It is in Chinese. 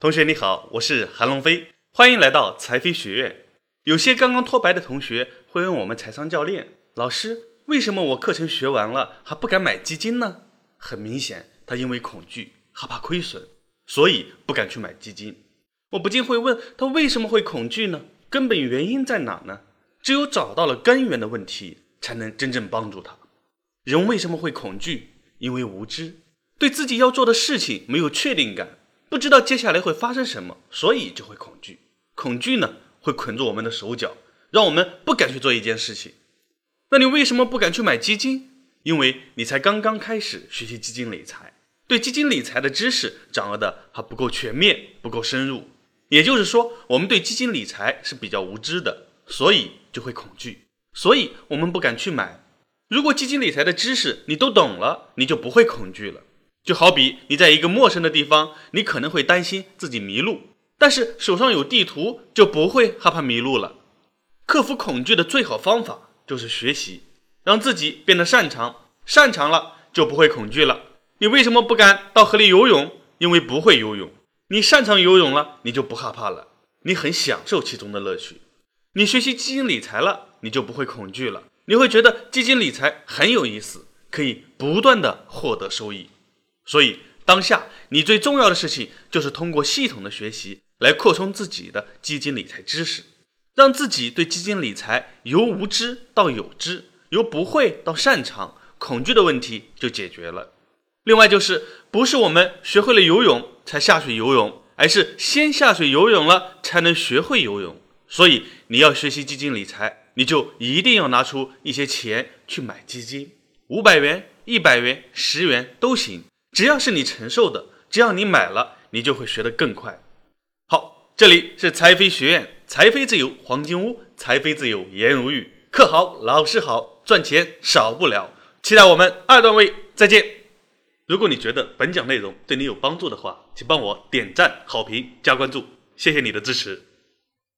同学你好，我是韩龙飞，欢迎来到财飞学院。有些刚刚脱白的同学会问我们财商教练老师，为什么我课程学完了还不敢买基金呢？很明显，他因为恐惧，害怕亏损，所以不敢去买基金。我不禁会问他为什么会恐惧呢？根本原因在哪呢？只有找到了根源的问题，才能真正帮助他。人为什么会恐惧？因为无知，对自己要做的事情没有确定感，不知道接下来会发生什么，所以就会恐惧。恐惧呢，会捆住我们的手脚，让我们不敢去做一件事情。那你为什么不敢去买基金？因为你才刚刚开始学习基金理财，对基金理财的知识掌握的还不够全面，不够深入。也就是说，我们对基金理财是比较无知的，所以就会恐惧，所以我们不敢去买。如果基金理财的知识你都懂了，你就不会恐惧了。就好比你在一个陌生的地方，你可能会担心自己迷路，但是手上有地图，就不会害怕迷路了。克服恐惧的最好方法就是学习，让自己变得擅长，擅长了就不会恐惧了。你为什么不敢到河里游泳？因为不会游泳。你擅长游泳了，你就不害怕了，你很享受其中的乐趣。你学习基金理财了，你就不会恐惧了，你会觉得基金理财很有意思，可以不断的获得收益。所以当下你最重要的事情就是通过系统的学习来扩充自己的基金理财知识，让自己对基金理财由无知到有知，由不会到擅长，恐惧的问题就解决了。另外就是，不是我们学会了游泳才下水游泳，而是先下水游泳了才能学会游泳。所以你要学习基金理财，你就一定要拿出一些钱去买基金，五百元、一百元、十元都行，只要是你承受的，只要你买了，你就会学得更快。好，这里是财飞学院，财飞自由黄金屋，财飞自由颜如玉，课好，老师好，赚钱少不了。期待我们二段位再见。如果你觉得本讲内容对你有帮助的话，请帮我点赞、好评、加关注，谢谢你的支持。